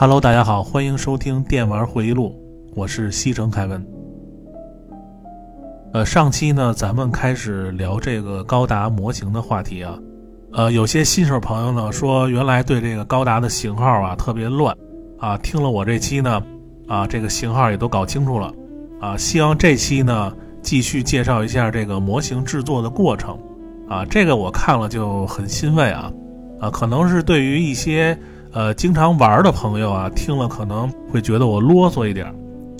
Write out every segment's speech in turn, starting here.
Hello，大家好，欢迎收听电玩回忆录，我是西城凯文。呃，上期呢，咱们开始聊这个高达模型的话题啊。呃，有些新手朋友呢说，原来对这个高达的型号啊特别乱啊，听了我这期呢，啊，这个型号也都搞清楚了啊。希望这期呢继续介绍一下这个模型制作的过程啊。这个我看了就很欣慰啊啊，可能是对于一些。呃，经常玩的朋友啊，听了可能会觉得我啰嗦一点，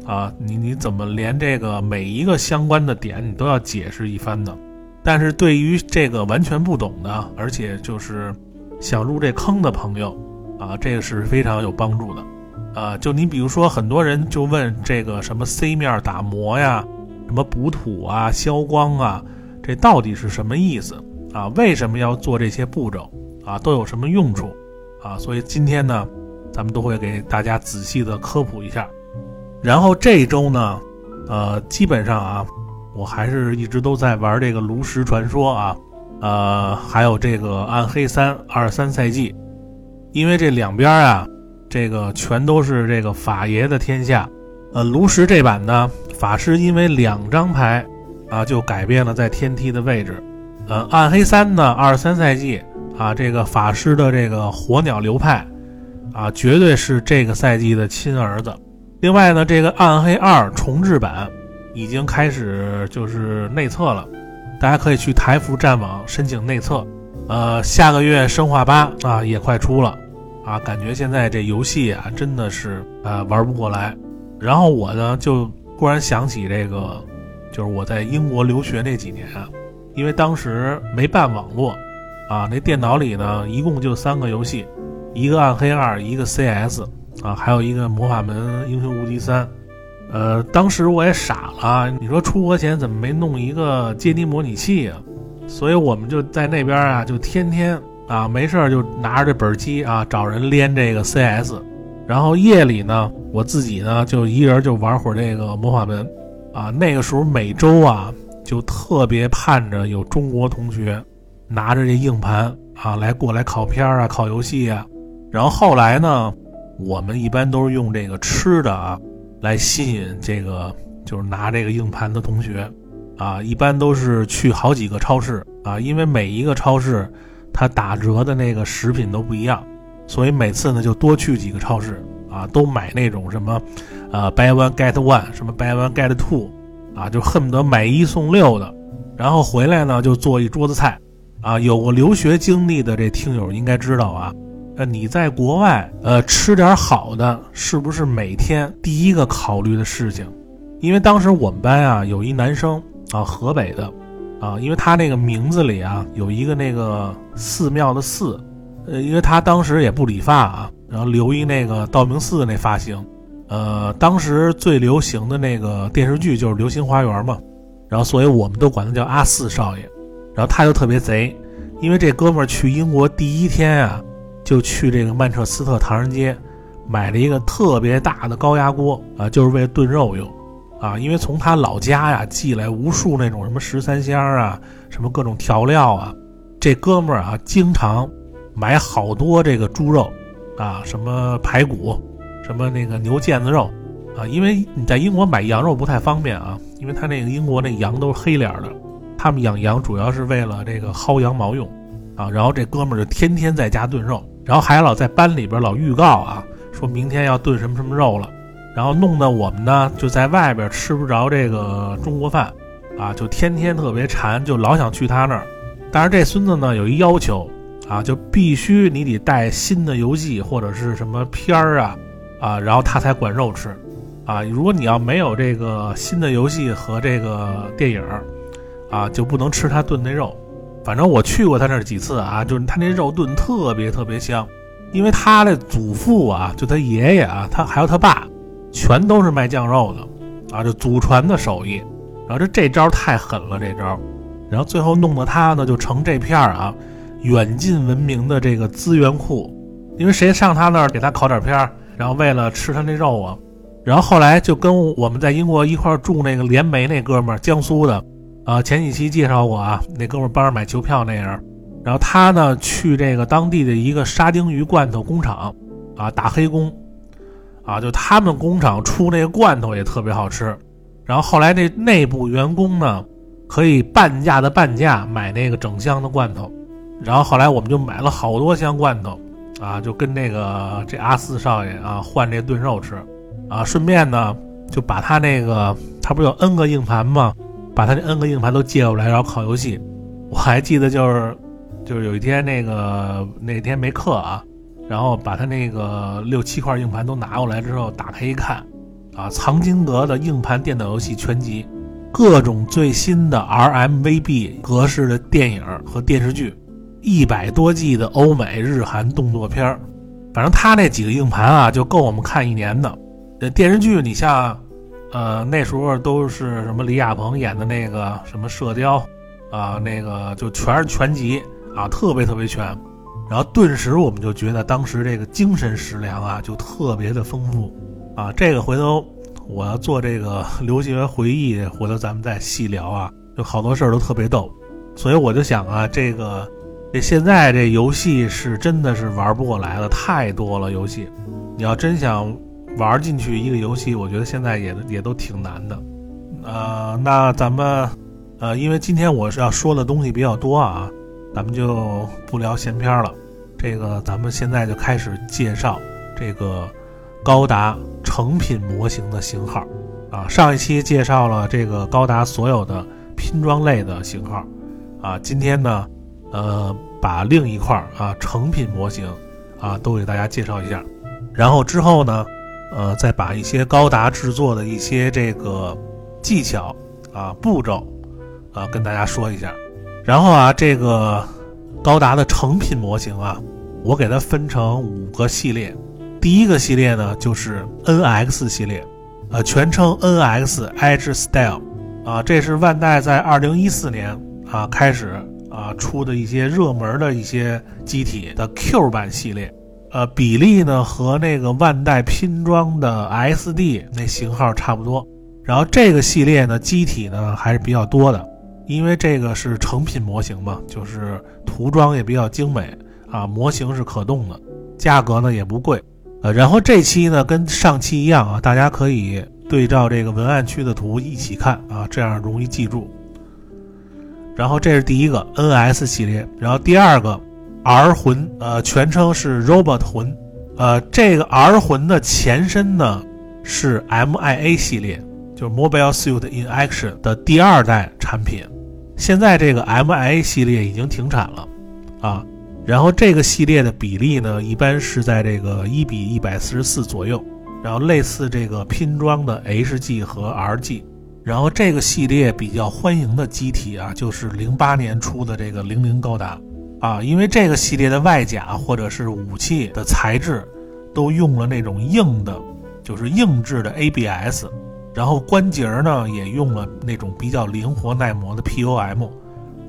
啊，你你怎么连这个每一个相关的点你都要解释一番呢？但是对于这个完全不懂的，而且就是想入这坑的朋友，啊，这个是非常有帮助的，啊，就你比如说很多人就问这个什么 C 面打磨呀，什么补土啊、消光啊，这到底是什么意思啊？为什么要做这些步骤啊？都有什么用处？啊，所以今天呢，咱们都会给大家仔细的科普一下。然后这一周呢，呃，基本上啊，我还是一直都在玩这个炉石传说啊，呃，还有这个暗黑三二三赛季，因为这两边啊，这个全都是这个法爷的天下。呃，炉石这版呢，法师因为两张牌啊，就改变了在天梯的位置。呃，暗黑三呢，二三赛季。啊，这个法师的这个火鸟流派，啊，绝对是这个赛季的亲儿子。另外呢，这个暗黑二重置版已经开始就是内测了，大家可以去台服战网申请内测。呃，下个月生化八啊也快出了，啊，感觉现在这游戏啊真的是呃玩不过来。然后我呢就忽然想起这个，就是我在英国留学那几年啊，因为当时没办网络。啊，那电脑里呢，一共就三个游戏，一个暗黑二，一个 CS，啊，还有一个魔法门英雄无敌三。呃，当时我也傻了，你说出国前怎么没弄一个街机模拟器啊？所以我们就在那边啊，就天天啊没事就拿着这本机啊找人连这个 CS，然后夜里呢，我自己呢就一人就玩会儿这个魔法门，啊，那个时候每周啊就特别盼着有中国同学。拿着这硬盘啊，来过来考片啊，考游戏啊。然后后来呢，我们一般都是用这个吃的啊，来吸引这个就是拿这个硬盘的同学啊。一般都是去好几个超市啊，因为每一个超市它打折的那个食品都不一样，所以每次呢就多去几个超市啊，都买那种什么，呃，buy one get one，什么 buy one get two，啊，就恨不得买一送六的。然后回来呢，就做一桌子菜。啊，有过留学经历的这听友应该知道啊，呃，你在国外呃吃点好的，是不是每天第一个考虑的事情？因为当时我们班啊有一男生啊，河北的，啊，因为他那个名字里啊有一个那个寺庙的寺，呃，因为他当时也不理发啊，然后留一那个道明寺的那发型，呃，当时最流行的那个电视剧就是《流星花园》嘛，然后所以我们都管他叫阿四少爷。然后他就特别贼，因为这哥们儿去英国第一天啊，就去这个曼彻斯特唐人街，买了一个特别大的高压锅啊，就是为了炖肉用，啊，因为从他老家呀寄来无数那种什么十三香啊，什么各种调料啊，这哥们儿啊经常买好多这个猪肉，啊，什么排骨，什么那个牛腱子肉，啊，因为你在英国买羊肉不太方便啊，因为他那个英国那羊都是黑脸的。他们养羊主要是为了这个薅羊毛用，啊，然后这哥们儿就天天在家炖肉，然后还老在班里边老预告啊，说明天要炖什么什么肉了，然后弄得我们呢就在外边吃不着这个中国饭，啊，就天天特别馋，就老想去他那儿。但是这孙子呢有一要求，啊，就必须你得带新的游戏或者是什么片儿啊，啊，然后他才管肉吃，啊，如果你要没有这个新的游戏和这个电影。啊，就不能吃他炖那肉，反正我去过他那几次啊，就是他那肉炖特别特别香，因为他的祖父啊，就他爷爷啊，他还有他爸，全都是卖酱肉的，啊，就祖传的手艺。然后这这招太狠了，这招，然后最后弄得他呢就成这片儿啊，远近闻名的这个资源库，因为谁上他那儿给他烤点片儿，然后为了吃他那肉啊，然后后来就跟我们在英国一块住那个联煤那哥们儿，江苏的。啊，前几期介绍过啊，那哥们帮着买球票那人，然后他呢去这个当地的一个沙丁鱼罐头工厂，啊打黑工，啊，就他们工厂出那个罐头也特别好吃。然后后来这内部员工呢，可以半价的半价买那个整箱的罐头。然后后来我们就买了好多箱罐头，啊，就跟那个这阿四少爷啊换这炖肉吃，啊，顺便呢就把他那个他不是有 N 个硬盘吗？把他那 N 个硬盘都借过来，然后拷游戏。我还记得就是，就是有一天那个那天没课啊，然后把他那个六七块硬盘都拿过来之后，打开一看，啊，藏经阁的硬盘电脑游戏全集，各种最新的 RMVB 格式的电影和电视剧，一百多 G 的欧美日韩动作片反正他那几个硬盘啊，就够我们看一年的。电视剧你像。呃，那时候都是什么李亚鹏演的那个什么射雕，啊，那个就全是全集啊，特别特别全。然后顿时我们就觉得当时这个精神食粮啊，就特别的丰富啊。这个回头我要做这个 留学回忆，回头咱们再细聊啊。就好多事儿都特别逗，所以我就想啊，这个这现在这游戏是真的是玩不过来了，太多了游戏。你要真想。玩进去一个游戏，我觉得现在也也都挺难的，呃，那咱们，呃，因为今天我是要说的东西比较多啊，咱们就不聊闲篇了。这个咱们现在就开始介绍这个高达成品模型的型号啊。上一期介绍了这个高达所有的拼装类的型号啊，今天呢，呃，把另一块啊成品模型啊都给大家介绍一下，然后之后呢。呃，再把一些高达制作的一些这个技巧啊、步骤啊，跟大家说一下。然后啊，这个高达的成品模型啊，我给它分成五个系列。第一个系列呢，就是 NX 系列，呃，全称 NX Edge Style 啊，这是万代在二零一四年啊开始啊出的一些热门的一些机体的 Q 版系列。呃，比例呢和那个万代拼装的 SD 那型号差不多。然后这个系列呢，机体呢还是比较多的，因为这个是成品模型嘛，就是涂装也比较精美啊，模型是可动的，价格呢也不贵。呃，然后这期呢跟上期一样啊，大家可以对照这个文案区的图一起看啊，这样容易记住。然后这是第一个 NS 系列，然后第二个。R 魂，呃，全称是 Robot 魂，呃，这个 R 魂的前身呢是 MIA 系列，就是 Mobile Suit in Action 的第二代产品。现在这个 MIA 系列已经停产了，啊，然后这个系列的比例呢，一般是在这个一比一百四十四左右，然后类似这个拼装的 HG 和 RG，然后这个系列比较欢迎的机体啊，就是零八年出的这个零零高达。啊，因为这个系列的外甲或者是武器的材质，都用了那种硬的，就是硬质的 ABS，然后关节呢也用了那种比较灵活耐磨的 POM，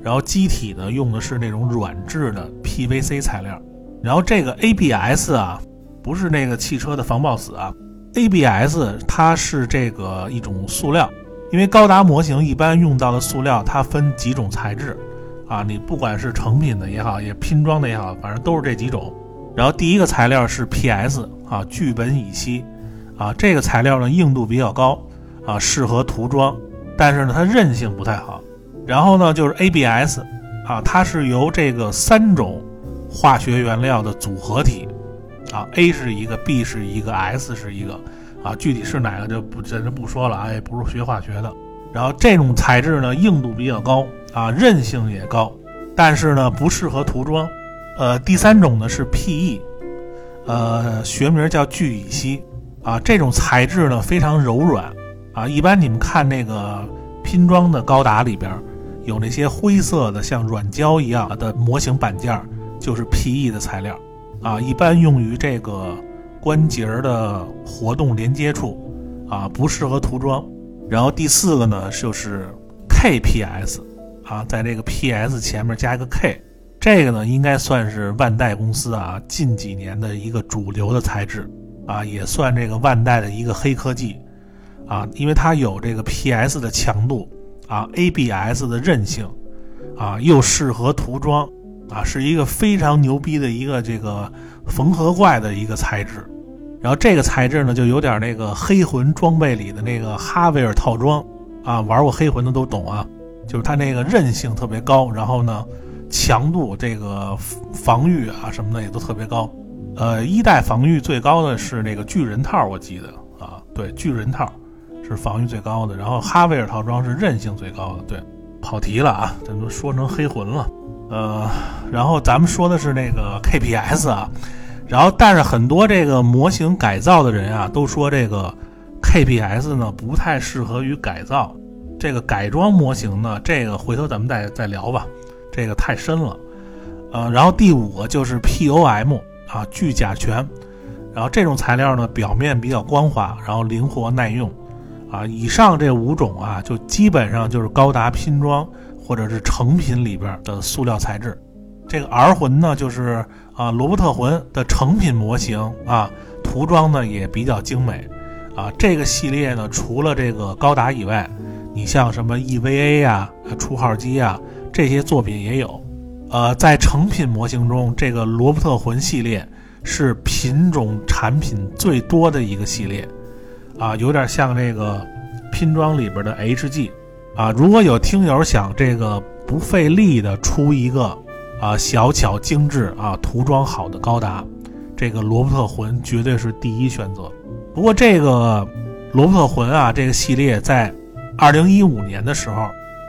然后机体呢用的是那种软质的 PVC 材料，然后这个 ABS 啊，不是那个汽车的防爆死啊，ABS 它是这个一种塑料，因为高达模型一般用到的塑料它分几种材质。啊，你不管是成品的也好，也拼装的也好，反正都是这几种。然后第一个材料是 PS 啊，聚苯乙烯啊，这个材料呢硬度比较高啊，适合涂装，但是呢它韧性不太好。然后呢就是 ABS 啊，它是由这个三种化学原料的组合体啊，A 是一个，B 是一个，S 是一个啊，具体是哪个就不咱就不说了啊，也不是学化学的。然后这种材质呢硬度比较高。啊，韧性也高，但是呢不适合涂装。呃，第三种呢是 PE，呃，学名叫聚乙烯。啊，这种材质呢非常柔软。啊，一般你们看那个拼装的高达里边，有那些灰色的像软胶一样的模型板件，就是 PE 的材料。啊，一般用于这个关节的活动连接处。啊，不适合涂装。然后第四个呢就是 KPS。啊，在这个 PS 前面加一个 K，这个呢应该算是万代公司啊近几年的一个主流的材质啊，也算这个万代的一个黑科技。啊，因为它有这个 PS 的强度啊，ABS 的韧性啊，又适合涂装啊，是一个非常牛逼的一个这个缝合怪的一个材质。然后这个材质呢，就有点那个黑魂装备里的那个哈维尔套装啊，玩过黑魂的都懂啊，就是它那个韧性特别高，然后呢，强度这个防御啊什么的也都特别高。呃，一代防御最高的是那个巨人套，我记得啊，对，巨人套是防御最高的，然后哈维尔套装是韧性最高的。对，跑题了啊，这都说成黑魂了。呃，然后咱们说的是那个 KPS 啊。然后，但是很多这个模型改造的人啊，都说这个 KPS 呢不太适合于改造。这个改装模型呢，这个回头咱们再再聊吧，这个太深了。呃，然后第五个就是 POM 啊，聚甲醛。然后这种材料呢，表面比较光滑，然后灵活耐用。啊，以上这五种啊，就基本上就是高达拼装或者是成品里边的塑料材质。这个 R 魂呢，就是。啊，罗伯特魂的成品模型啊，涂装呢也比较精美，啊，这个系列呢，除了这个高达以外，你像什么 EVA 呀、初号机啊这些作品也有，呃，在成品模型中，这个罗伯特魂系列是品种产品最多的一个系列，啊，有点像这个拼装里边的 HG，啊，如果有听友想这个不费力的出一个。啊，小巧精致啊，涂装好的高达，这个罗伯特魂绝对是第一选择。不过这个罗伯特魂啊，这个系列在二零一五年的时候，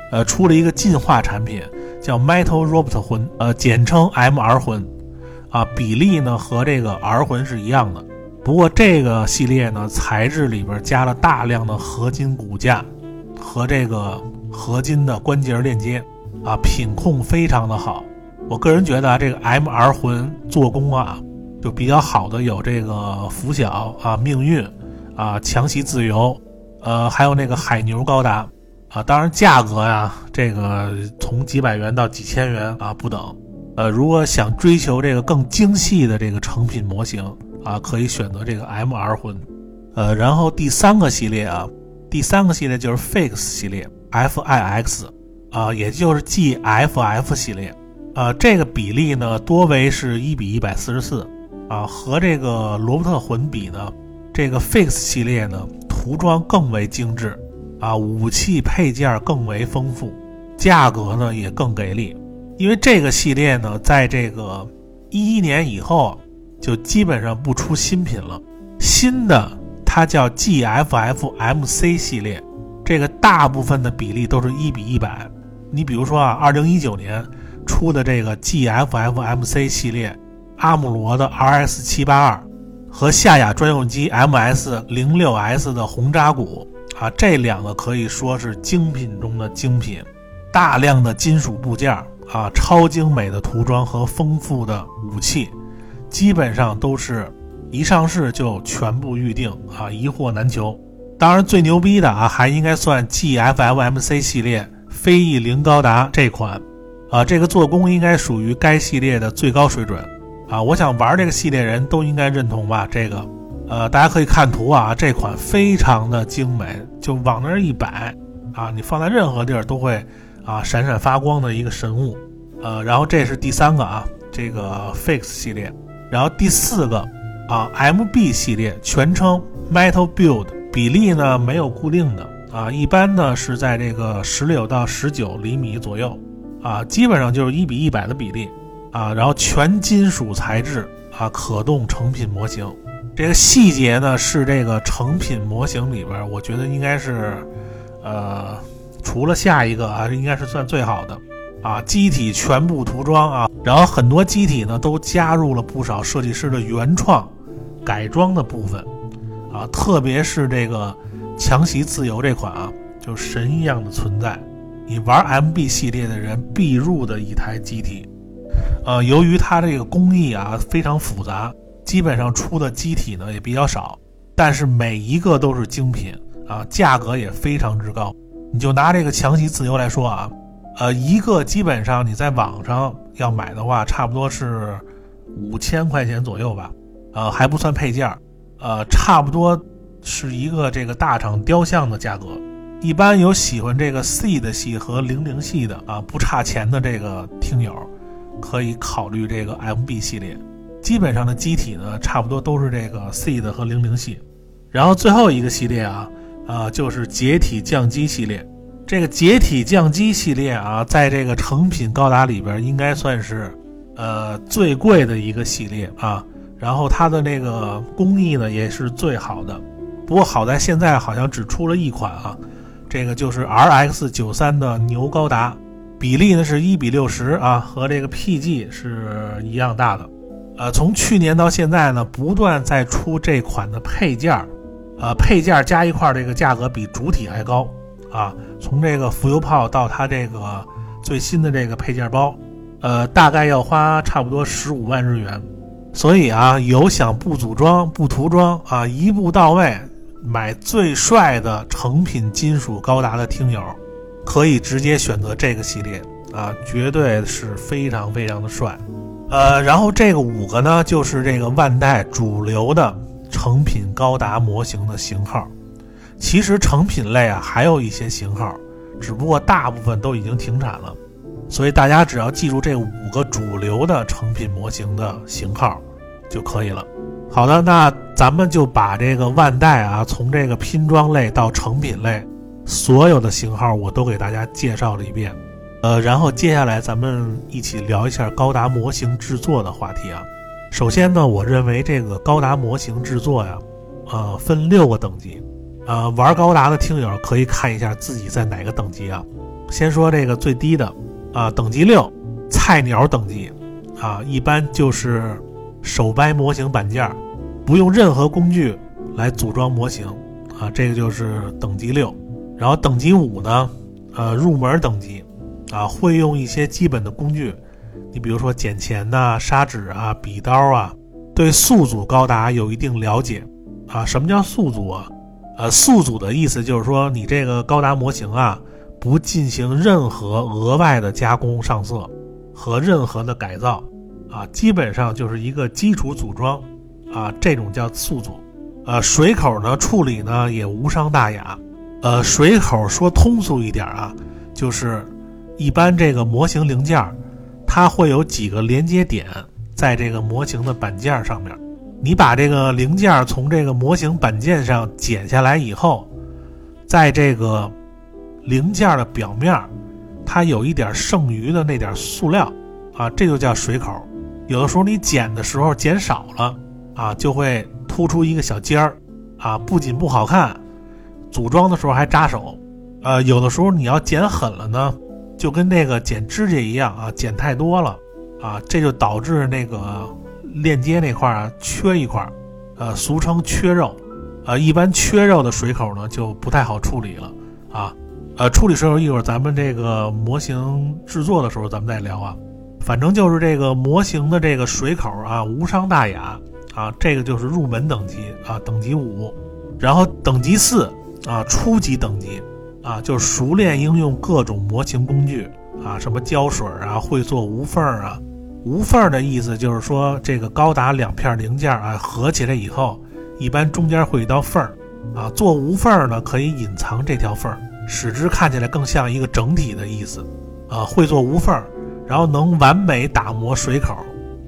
呃，出了一个进化产品，叫 Metal Robot 魂，呃，简称 MR 魂，啊，比例呢和这个 R 魂是一样的。不过这个系列呢，材质里边加了大量的合金骨架和这个合金的关节链接，啊，品控非常的好。我个人觉得啊，这个 M R 魂做工啊，就比较好的有这个拂晓啊、命运啊、强袭自由，呃，还有那个海牛高达啊。当然价格呀，这个从几百元到几千元啊不等。呃，如果想追求这个更精细的这个成品模型啊，可以选择这个 M R 魂。呃，然后第三个系列啊，第三个系列就是 Fix 系列 F I X 啊，也就是 G F F 系列。呃，这个比例呢，多为是一比一百四十四，啊，和这个罗伯特魂比呢，这个 Fix 系列呢，涂装更为精致，啊，武器配件更为丰富，价格呢也更给力。因为这个系列呢，在这个一一年以后，就基本上不出新品了。新的它叫 GFFMC 系列，这个大部分的比例都是一比一百。你比如说啊，二零一九年。出的这个 GFFMC 系列，阿姆罗的 RS 七八二和夏亚专用机 MS 零六 S 的红扎古啊，这两个可以说是精品中的精品，大量的金属部件啊，超精美的涂装和丰富的武器，基本上都是一上市就全部预定啊，一货难求。当然最牛逼的啊，还应该算 GFMMC 系列飞翼零高达这款。啊，这个做工应该属于该系列的最高水准，啊，我想玩这个系列人都应该认同吧。这个，呃，大家可以看图啊，这款非常的精美，就往那儿一摆，啊，你放在任何地儿都会啊闪闪发光的一个神物，呃，然后这是第三个啊，这个 Fix 系列，然后第四个啊 MB 系列，全称 Metal Build，比例呢没有固定的啊，一般呢是在这个十六到十九厘米左右。啊，基本上就是一比一百的比例，啊，然后全金属材质啊，可动成品模型，这个细节呢是这个成品模型里边，我觉得应该是，呃，除了下一个啊，应该是算最好的，啊，机体全部涂装啊，然后很多机体呢都加入了不少设计师的原创改装的部分，啊，特别是这个强袭自由这款啊，就神一样的存在。你玩 MB 系列的人必入的一台机体，呃，由于它这个工艺啊非常复杂，基本上出的机体呢也比较少，但是每一个都是精品啊，价格也非常之高。你就拿这个强袭自由来说啊，呃，一个基本上你在网上要买的话，差不多是五千块钱左右吧，呃，还不算配件儿，呃，差不多是一个这个大厂雕像的价格。一般有喜欢这个 C 的系和零零系的啊，不差钱的这个听友，可以考虑这个 MB 系列。基本上的机体呢，差不多都是这个 C 的和零零系。然后最后一个系列啊，啊，就是解体降机系列。这个解体降机系列啊，在这个成品高达里边，应该算是呃最贵的一个系列啊。然后它的那个工艺呢，也是最好的。不过好在现在好像只出了一款啊，这个就是 RX 九三的牛高达，比例呢是一比六十啊，和这个 PG 是一样大的。呃，从去年到现在呢，不断在出这款的配件儿，呃，配件儿加一块儿这个价格比主体还高啊。从这个浮游炮到它这个最新的这个配件包，呃，大概要花差不多十五万日元。所以啊，有想不组装不涂装啊，一步到位。买最帅的成品金属高达的听友，可以直接选择这个系列啊，绝对是非常非常的帅。呃，然后这个五个呢，就是这个万代主流的成品高达模型的型号。其实成品类啊，还有一些型号，只不过大部分都已经停产了。所以大家只要记住这五个主流的成品模型的型号就可以了。好的，那咱们就把这个万代啊，从这个拼装类到成品类，所有的型号我都给大家介绍了一遍。呃，然后接下来咱们一起聊一下高达模型制作的话题啊。首先呢，我认为这个高达模型制作呀，呃，分六个等级。呃，玩高达的听友可以看一下自己在哪个等级啊。先说这个最低的啊，等级六，菜鸟等级啊，一般就是。手掰模型板件，不用任何工具来组装模型啊，这个就是等级六。然后等级五呢，呃，入门等级啊，会用一些基本的工具，你比如说剪钳呐、砂纸啊、笔刀啊，对素组高达有一定了解啊。什么叫素组啊？呃，速组的意思就是说你这个高达模型啊，不进行任何额外的加工上色和任何的改造。啊，基本上就是一个基础组装，啊，这种叫素组，呃，水口呢处理呢也无伤大雅，呃，水口说通俗一点啊，就是一般这个模型零件，它会有几个连接点在这个模型的板件上面，你把这个零件从这个模型板件上剪下来以后，在这个零件的表面，它有一点剩余的那点塑料，啊，这就叫水口。有的时候你剪的时候剪少了啊，就会突出一个小尖儿，啊，不仅不好看，组装的时候还扎手。呃，有的时候你要剪狠了呢，就跟那个剪指甲一样啊，剪太多了啊，这就导致那个链接那块儿啊缺一块，呃，俗称缺肉。呃，一般缺肉的水口呢就不太好处理了啊。呃，处理水口一会儿咱们这个模型制作的时候咱们再聊啊。反正就是这个模型的这个水口啊，无伤大雅啊，这个就是入门等级啊，等级五，然后等级四啊，初级等级啊，就是熟练应用各种模型工具啊，什么胶水啊，会做无缝啊，无缝的意思就是说这个高达两片零件啊合起来以后，一般中间会有一道缝儿啊，做无缝呢可以隐藏这条缝儿，使之看起来更像一个整体的意思啊，会做无缝。然后能完美打磨水口，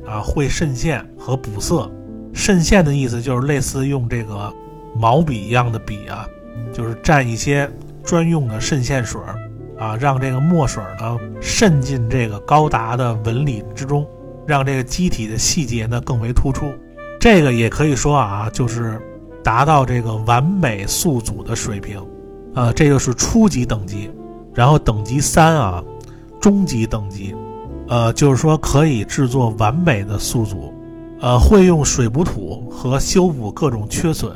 啊，会渗线和补色。渗线的意思就是类似用这个毛笔一样的笔啊，就是蘸一些专用的渗线水儿啊，让这个墨水呢渗进这个高达的纹理之中，让这个机体的细节呢更为突出。这个也可以说啊，就是达到这个完美素组的水平，啊，这就是初级等级。然后等级三啊，中级等级。呃，就是说可以制作完美的宿组，呃，会用水补土和修补各种缺损，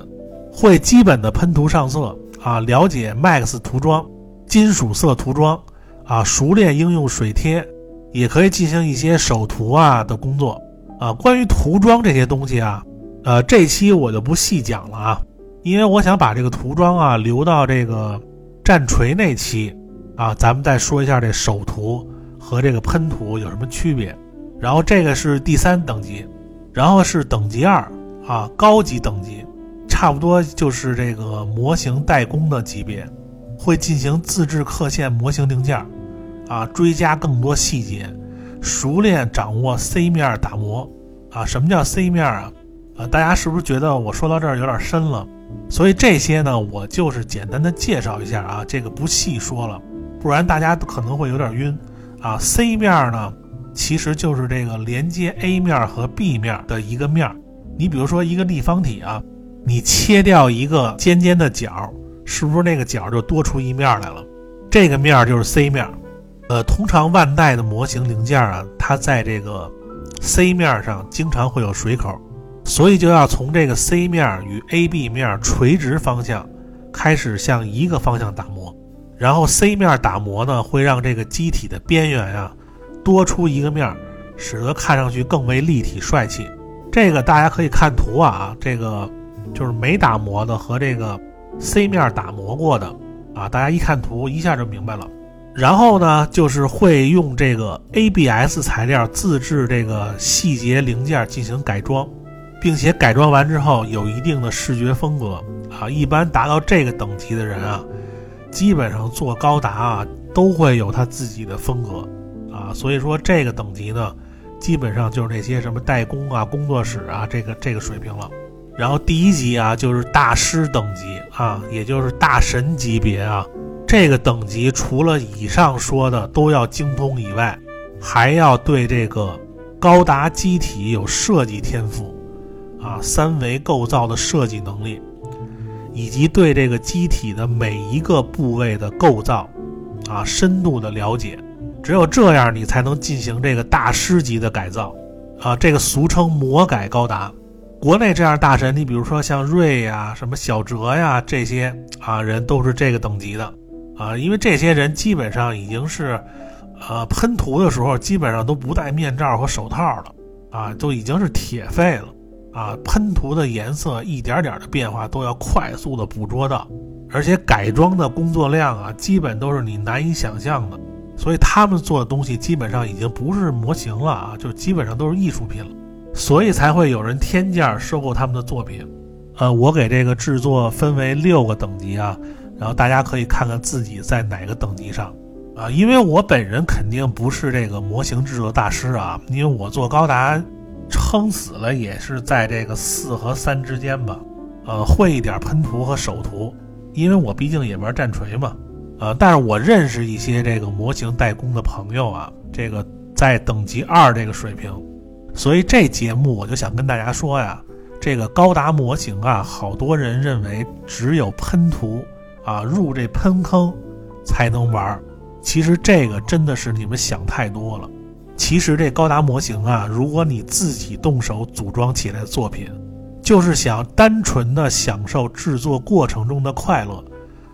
会基本的喷涂上色啊，了解 Max 涂装、金属色涂装啊，熟练应用水贴，也可以进行一些手涂啊的工作啊。关于涂装这些东西啊，呃，这期我就不细讲了啊，因为我想把这个涂装啊留到这个战锤那期啊，咱们再说一下这手涂。和这个喷涂有什么区别？然后这个是第三等级，然后是等级二啊，高级等级，差不多就是这个模型代工的级别，会进行自制刻线模型零件，啊，追加更多细节，熟练掌握 C 面打磨，啊，什么叫 C 面啊？呃，大家是不是觉得我说到这儿有点深了？所以这些呢，我就是简单的介绍一下啊，这个不细说了，不然大家可能会有点晕啊。C 面呢，其实就是这个连接 A 面和 B 面的一个面。你比如说一个立方体啊，你切掉一个尖尖的角，是不是那个角就多出一面来了？这个面就是 C 面。呃，通常万代的模型零件啊，它在这个 C 面上经常会有水口。所以就要从这个 C 面与 AB 面垂直方向开始向一个方向打磨，然后 C 面打磨呢会让这个机体的边缘啊多出一个面，使得看上去更为立体帅气。这个大家可以看图啊，这个就是没打磨的和这个 C 面打磨过的啊，大家一看图一下就明白了。然后呢，就是会用这个 ABS 材料自制这个细节零件进行改装。并且改装完之后有一定的视觉风格啊，一般达到这个等级的人啊，基本上做高达啊都会有他自己的风格啊，所以说这个等级呢，基本上就是那些什么代工啊、工作室啊这个这个水平了。然后第一级啊就是大师等级啊，也就是大神级别啊，这个等级除了以上说的都要精通以外，还要对这个高达机体有设计天赋。啊，三维构造的设计能力，以及对这个机体的每一个部位的构造，啊，深度的了解，只有这样，你才能进行这个大师级的改造，啊，这个俗称魔改高达。国内这样大神，你比如说像瑞呀、什么小哲呀这些啊人，都是这个等级的，啊，因为这些人基本上已经是，呃，喷涂的时候基本上都不戴面罩和手套了，啊，都已经是铁肺了。啊，喷涂的颜色一点点的变化都要快速的捕捉到，而且改装的工作量啊，基本都是你难以想象的。所以他们做的东西基本上已经不是模型了啊，就基本上都是艺术品了。所以才会有人天价收购他们的作品。呃，我给这个制作分为六个等级啊，然后大家可以看看自己在哪个等级上啊。因为我本人肯定不是这个模型制作大师啊，因为我做高达。撑死了也是在这个四和三之间吧，呃，会一点喷涂和手涂，因为我毕竟也玩战锤嘛，呃，但是我认识一些这个模型代工的朋友啊，这个在等级二这个水平，所以这节目我就想跟大家说呀，这个高达模型啊，好多人认为只有喷涂啊，入这喷坑才能玩，其实这个真的是你们想太多了。其实这高达模型啊，如果你自己动手组装起来的作品，就是想单纯的享受制作过程中的快乐，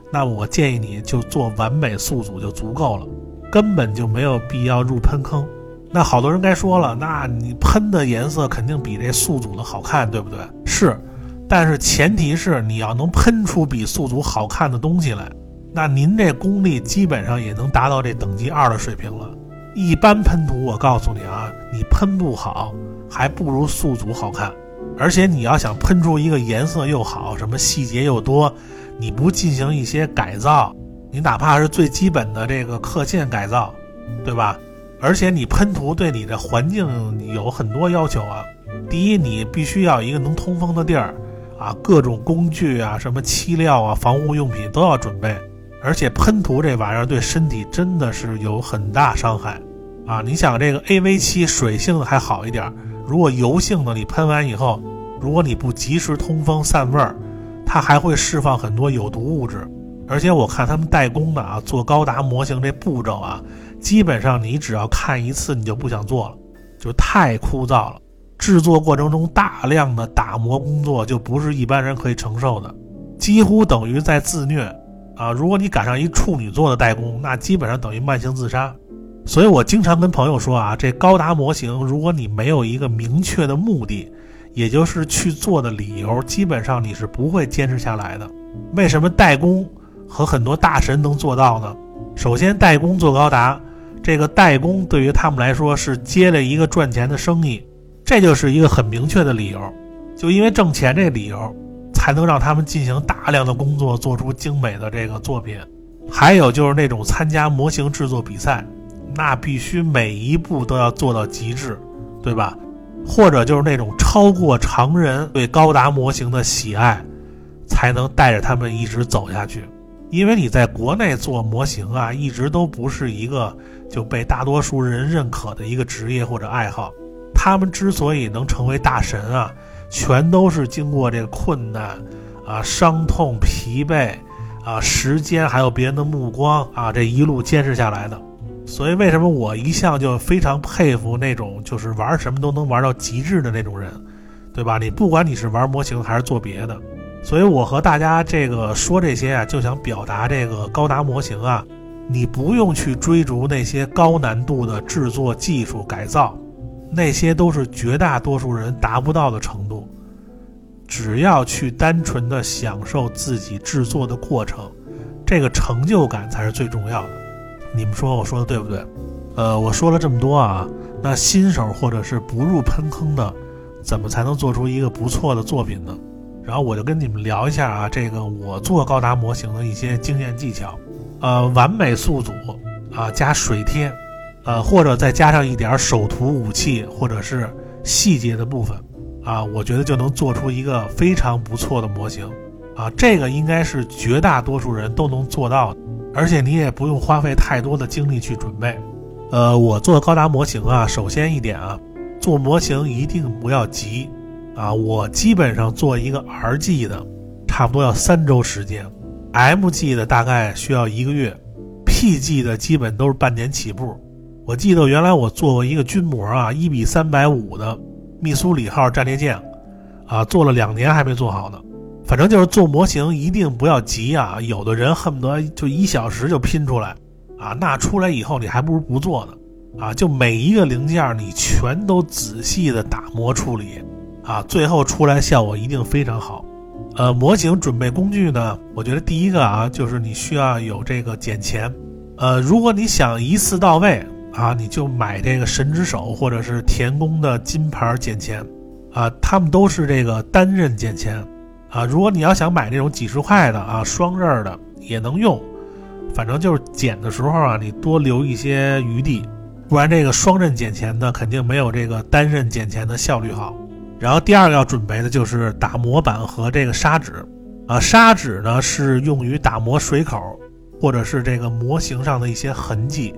那么我建议你就做完美素组就足够了，根本就没有必要入喷坑。那好多人该说了，那你喷的颜色肯定比这素组的好看，对不对？是，但是前提是你要能喷出比素组好看的东西来，那您这功力基本上也能达到这等级二的水平了。一般喷涂，我告诉你啊，你喷不好，还不如素组好看。而且你要想喷出一个颜色又好，什么细节又多，你不进行一些改造，你哪怕是最基本的这个刻线改造，对吧？而且你喷涂对你的环境有很多要求啊。第一，你必须要一个能通风的地儿啊，各种工具啊，什么漆料啊，防护用品都要准备。而且喷涂这玩意儿对身体真的是有很大伤害，啊！你想这个 A V 漆水性的还好一点，如果油性的，你喷完以后，如果你不及时通风散味儿，它还会释放很多有毒物质。而且我看他们代工的啊，做高达模型这步骤啊，基本上你只要看一次你就不想做了，就太枯燥了。制作过程中大量的打磨工作就不是一般人可以承受的，几乎等于在自虐。啊，如果你赶上一处女座的代工，那基本上等于慢性自杀。所以我经常跟朋友说啊，这高达模型，如果你没有一个明确的目的，也就是去做的理由，基本上你是不会坚持下来的。为什么代工和很多大神能做到呢？首先，代工做高达，这个代工对于他们来说是接了一个赚钱的生意，这就是一个很明确的理由，就因为挣钱这理由。才能让他们进行大量的工作，做出精美的这个作品。还有就是那种参加模型制作比赛，那必须每一步都要做到极致，对吧？或者就是那种超过常人对高达模型的喜爱，才能带着他们一直走下去。因为你在国内做模型啊，一直都不是一个就被大多数人认可的一个职业或者爱好。他们之所以能成为大神啊，全都是经过这个困难啊、伤痛、疲惫啊、时间，还有别人的目光啊，这一路坚持下来的。所以，为什么我一向就非常佩服那种就是玩什么都能玩到极致的那种人，对吧？你不管你是玩模型还是做别的，所以我和大家这个说这些啊，就想表达这个高达模型啊，你不用去追逐那些高难度的制作技术改造，那些都是绝大多数人达不到的程度。只要去单纯的享受自己制作的过程，这个成就感才是最重要的。你们说我说的对不对？呃，我说了这么多啊，那新手或者是不入喷坑的，怎么才能做出一个不错的作品呢？然后我就跟你们聊一下啊，这个我做高达模型的一些经验技巧。呃，完美素组啊，加水贴，呃，或者再加上一点手图武器或者是细节的部分啊，我觉得就能做出一个非常不错的模型啊。这个应该是绝大多数人都能做到的。而且你也不用花费太多的精力去准备，呃，我做高达模型啊，首先一点啊，做模型一定不要急，啊，我基本上做一个 R G 的，差不多要三周时间，M G 的大概需要一个月，P G 的基本都是半年起步。我记得原来我做过一个军模啊，一比三百五的密苏里号战列舰，啊，做了两年还没做好呢。反正就是做模型一定不要急啊！有的人恨不得就一小时就拼出来，啊，那出来以后你还不如不做呢，啊，就每一个零件你全都仔细的打磨处理，啊，最后出来效果一定非常好。呃，模型准备工具呢，我觉得第一个啊，就是你需要有这个剪钳，呃，如果你想一次到位啊，你就买这个神之手或者是田宫的金牌剪钳，啊，他们都是这个单刃剪钳。啊，如果你要想买那种几十块的啊，双刃的也能用，反正就是剪的时候啊，你多留一些余地，不然这个双刃剪钳呢，肯定没有这个单刃剪钳的效率好。然后第二个要准备的就是打磨板和这个砂纸，啊，砂纸呢是用于打磨水口，或者是这个模型上的一些痕迹，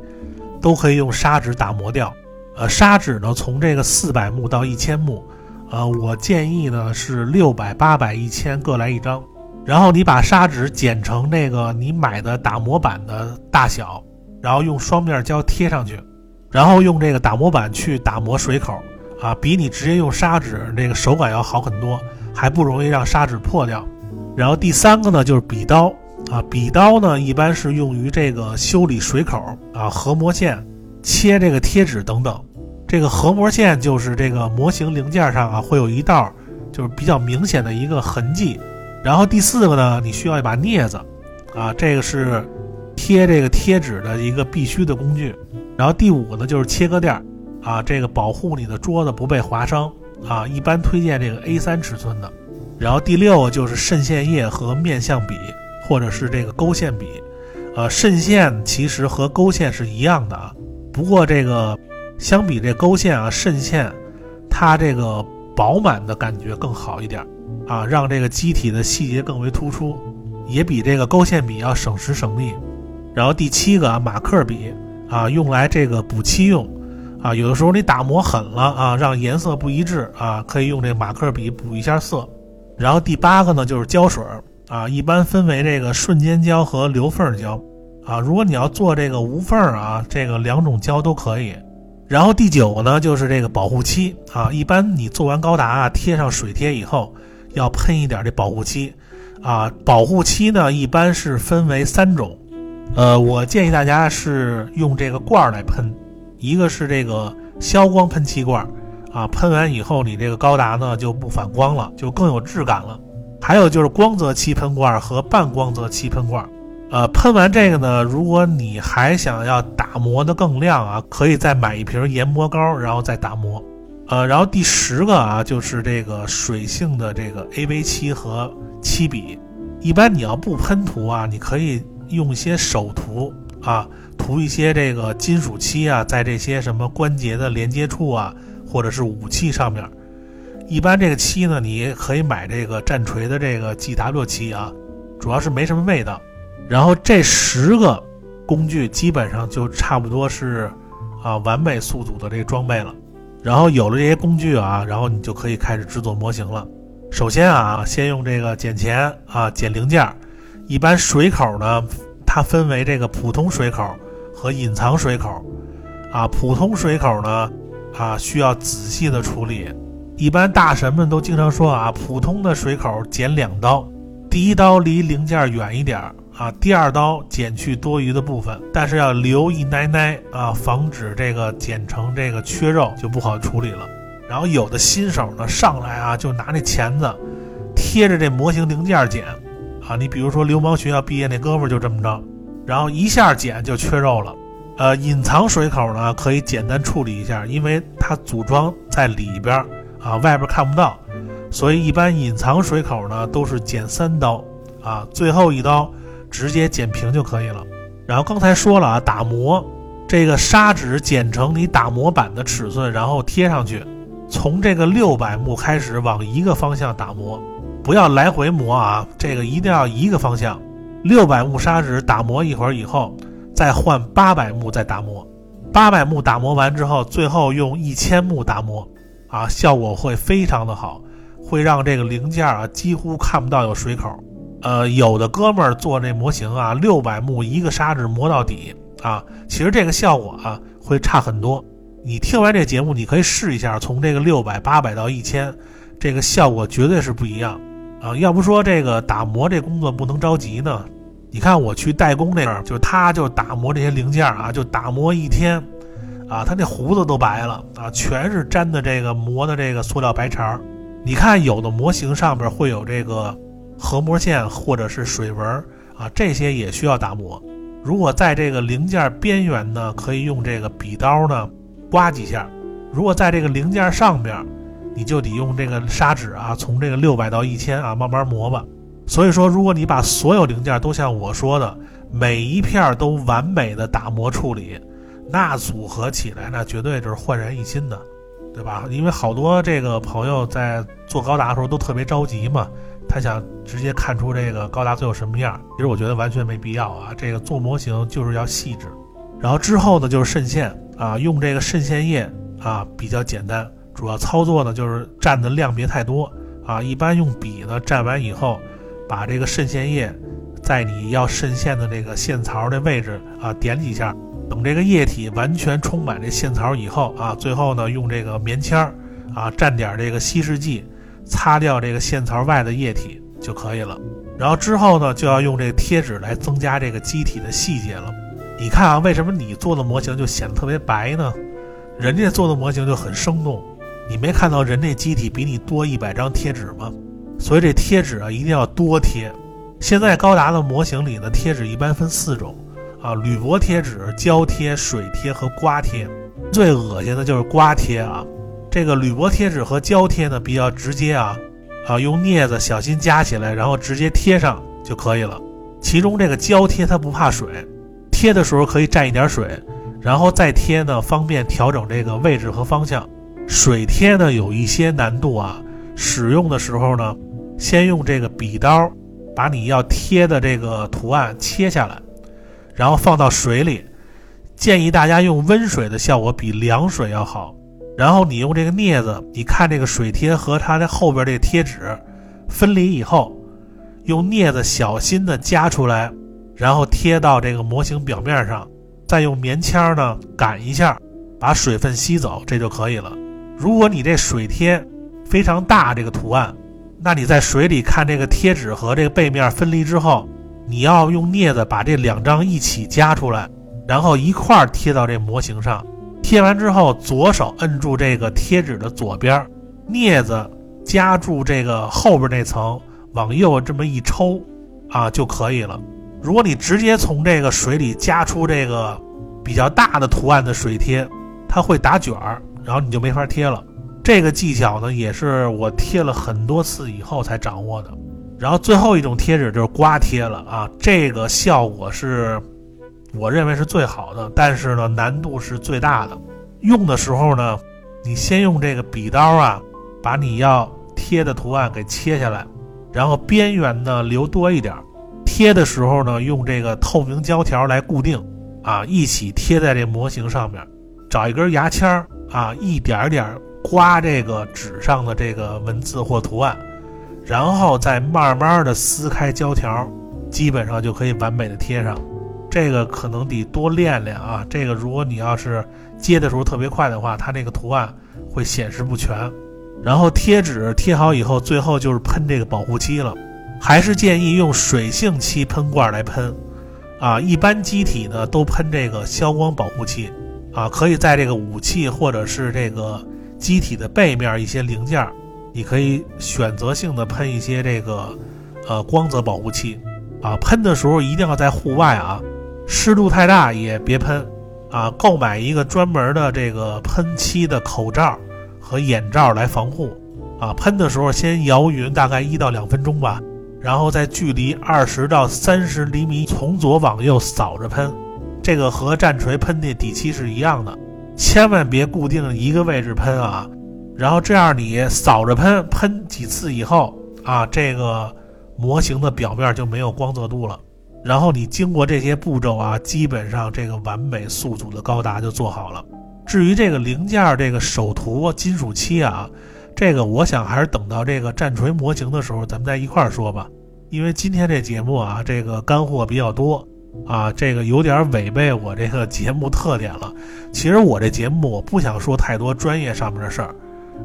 都可以用砂纸打磨掉。呃，砂纸呢从这个四百目到一千目。呃，我建议呢是六百、八百、一千各来一张，然后你把砂纸剪成那个你买的打磨板的大小，然后用双面胶贴上去，然后用这个打磨板去打磨水口，啊，比你直接用砂纸那个手感要好很多，还不容易让砂纸破掉。然后第三个呢就是笔刀，啊，笔刀呢一般是用于这个修理水口啊、合模线、切这个贴纸等等。这个合模线就是这个模型零件上啊会有一道，就是比较明显的一个痕迹。然后第四个呢，你需要一把镊子，啊，这个是贴这个贴纸的一个必须的工具。然后第五个呢就是切割垫，啊，这个保护你的桌子不被划伤，啊，一般推荐这个 A3 尺寸的。然后第六个就是渗线液和面相笔，或者是这个勾线笔，呃，渗线其实和勾线是一样的啊，不过这个。相比这勾线啊、渗线，它这个饱满的感觉更好一点啊，让这个机体的细节更为突出，也比这个勾线笔要省时省力。然后第七个啊，马克笔啊，用来这个补漆用啊，有的时候你打磨狠了啊，让颜色不一致啊，可以用这马克笔补一下色。然后第八个呢，就是胶水啊，一般分为这个瞬间胶和留缝胶啊，如果你要做这个无缝啊，这个两种胶都可以。然后第九个呢，就是这个保护漆啊。一般你做完高达啊，贴上水贴以后，要喷一点这保护漆啊。保护漆呢，一般是分为三种，呃，我建议大家是用这个罐儿来喷，一个是这个消光喷漆罐啊，喷完以后你这个高达呢就不反光了，就更有质感了。还有就是光泽漆喷罐和半光泽漆喷罐。呃，喷完这个呢，如果你还想要打磨的更亮啊，可以再买一瓶研磨膏，然后再打磨。呃，然后第十个啊，就是这个水性的这个 A V 漆和漆笔。一般你要不喷涂啊，你可以用一些手涂啊，涂一些这个金属漆啊，在这些什么关节的连接处啊，或者是武器上面。一般这个漆呢，你可以买这个战锤的这个 GW 漆啊，主要是没什么味道。然后这十个工具基本上就差不多是啊完美速组的这个装备了。然后有了这些工具啊，然后你就可以开始制作模型了。首先啊，先用这个剪钳啊剪零件。一般水口呢，它分为这个普通水口和隐藏水口。啊，普通水口呢，啊需要仔细的处理。一般大神们都经常说啊，普通的水口剪两刀，第一刀离零件远一点啊，第二刀剪去多余的部分，但是要留一奶奶啊，防止这个剪成这个缺肉就不好处理了。然后有的新手呢，上来啊就拿那钳子贴着这模型零件剪啊，你比如说流氓学校毕业那哥们儿就这么着，然后一下剪就缺肉了。呃，隐藏水口呢可以简单处理一下，因为它组装在里边。啊，外边看不到，所以一般隐藏水口呢都是剪三刀，啊，最后一刀直接剪平就可以了。然后刚才说了啊，打磨这个砂纸剪成你打磨板的尺寸，然后贴上去，从这个六百目开始往一个方向打磨，不要来回磨啊，这个一定要一个方向。六百目砂纸打磨一会儿以后，再换八百目再打磨，八百目打磨完之后，最后用一千目打磨。啊，效果会非常的好，会让这个零件啊几乎看不到有水口。呃，有的哥们儿做这模型啊，六百目一个砂纸磨到底啊，其实这个效果啊会差很多。你听完这节目，你可以试一下，从这个六百、八百到一千，这个效果绝对是不一样啊。要不说这个打磨这工作不能着急呢？你看我去代工那边，就他就打磨这些零件啊，就打磨一天。啊，他那胡子都白了啊，全是粘的这个磨的这个塑料白茬儿。你看，有的模型上边会有这个合模线或者是水纹啊，这些也需要打磨。如果在这个零件边缘呢，可以用这个笔刀呢刮几下；如果在这个零件上边，你就得用这个砂纸啊，从这个六百到一千啊慢慢磨吧。所以说，如果你把所有零件都像我说的，每一片都完美的打磨处理。那组合起来，那绝对就是焕然一新的，对吧？因为好多这个朋友在做高达的时候都特别着急嘛，他想直接看出这个高达最后什么样。其实我觉得完全没必要啊，这个做模型就是要细致。然后之后呢，就是渗线啊，用这个渗线液啊比较简单，主要操作呢就是蘸的量别太多啊，一般用笔呢蘸完以后，把这个渗线液在你要渗线的这个线槽的位置啊点几下。等这个液体完全充满这线槽以后啊，最后呢用这个棉签儿啊蘸点这个稀释剂，擦掉这个线槽外的液体就可以了。然后之后呢就要用这个贴纸来增加这个机体的细节了。你看啊，为什么你做的模型就显得特别白呢？人家做的模型就很生动。你没看到人这机体比你多一百张贴纸吗？所以这贴纸啊一定要多贴。现在高达的模型里的贴纸一般分四种。啊，铝箔贴纸、胶贴、水贴和刮贴，最恶心的就是刮贴啊。这个铝箔贴纸和胶贴呢比较直接啊，啊，用镊子小心夹起来，然后直接贴上就可以了。其中这个胶贴它不怕水，贴的时候可以蘸一点水，然后再贴呢方便调整这个位置和方向。水贴呢有一些难度啊，使用的时候呢，先用这个笔刀把你要贴的这个图案切下来。然后放到水里，建议大家用温水的效果比凉水要好。然后你用这个镊子，你看这个水贴和它的后边这个贴纸分离以后，用镊子小心的夹出来，然后贴到这个模型表面上，再用棉签呢擀一下，把水分吸走，这就可以了。如果你这水贴非常大，这个图案，那你在水里看这个贴纸和这个背面分离之后。你要用镊子把这两张一起夹出来，然后一块儿贴到这模型上。贴完之后，左手摁住这个贴纸的左边，镊子夹住这个后边那层，往右这么一抽，啊就可以了。如果你直接从这个水里夹出这个比较大的图案的水贴，它会打卷儿，然后你就没法贴了。这个技巧呢，也是我贴了很多次以后才掌握的。然后最后一种贴纸就是刮贴了啊，这个效果是我认为是最好的，但是呢难度是最大的。用的时候呢，你先用这个笔刀啊，把你要贴的图案给切下来，然后边缘呢留多一点，贴的时候呢用这个透明胶条来固定，啊，一起贴在这模型上面，找一根牙签儿啊，一点点刮这个纸上的这个文字或图案，然后再慢慢的撕开胶条，基本上就可以完美的贴上。这个可能得多练练啊！这个如果你要是接的时候特别快的话，它那个图案会显示不全。然后贴纸贴好以后，最后就是喷这个保护漆了。还是建议用水性漆喷罐来喷，啊，一般机体呢都喷这个消光保护漆，啊，可以在这个武器或者是这个机体的背面一些零件，你可以选择性的喷一些这个，呃，光泽保护漆，啊，喷的时候一定要在户外啊。湿度太大也别喷，啊，购买一个专门的这个喷漆的口罩和眼罩来防护，啊，喷的时候先摇匀大概一到两分钟吧，然后在距离二十到三十厘米从左往右扫着喷，这个和战锤喷的底漆是一样的，千万别固定一个位置喷啊，然后这样你扫着喷，喷几次以后啊，这个模型的表面就没有光泽度了。然后你经过这些步骤啊，基本上这个完美宿主的高达就做好了。至于这个零件这个手涂金属漆啊，这个我想还是等到这个战锤模型的时候，咱们再一块儿说吧。因为今天这节目啊，这个干货比较多啊，这个有点违背我这个节目特点了。其实我这节目我不想说太多专业上面的事儿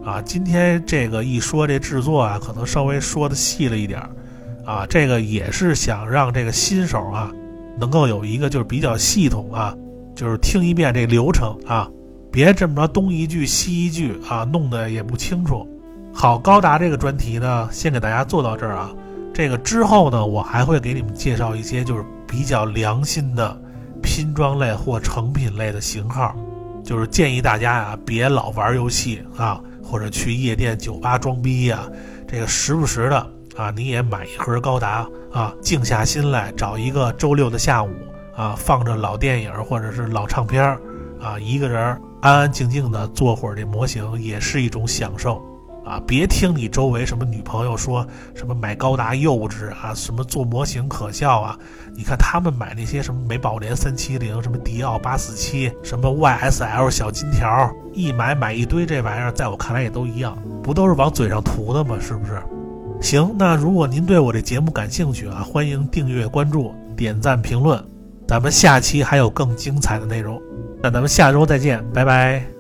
啊，今天这个一说这制作啊，可能稍微说的细了一点儿。啊，这个也是想让这个新手啊，能够有一个就是比较系统啊，就是听一遍这流程啊，别这么着东一句西一句啊，弄得也不清楚。好，高达这个专题呢，先给大家做到这儿啊。这个之后呢，我还会给你们介绍一些就是比较良心的拼装类或成品类的型号，就是建议大家啊，别老玩游戏啊，或者去夜店酒吧装逼呀，这个时不时的。啊，你也买一盒高达啊，静下心来找一个周六的下午啊，放着老电影或者是老唱片啊，一个人安安静静的做会儿这模型也是一种享受啊！别听你周围什么女朋友说什么买高达幼稚啊，什么做模型可笑啊！你看他们买那些什么美宝莲三七零、什么迪奥八四七、什么 YSL 小金条，一买买一堆这玩意儿，在我看来也都一样，不都是往嘴上涂的吗？是不是？行，那如果您对我这节目感兴趣啊，欢迎订阅、关注、点赞、评论，咱们下期还有更精彩的内容，那咱们下周再见，拜拜。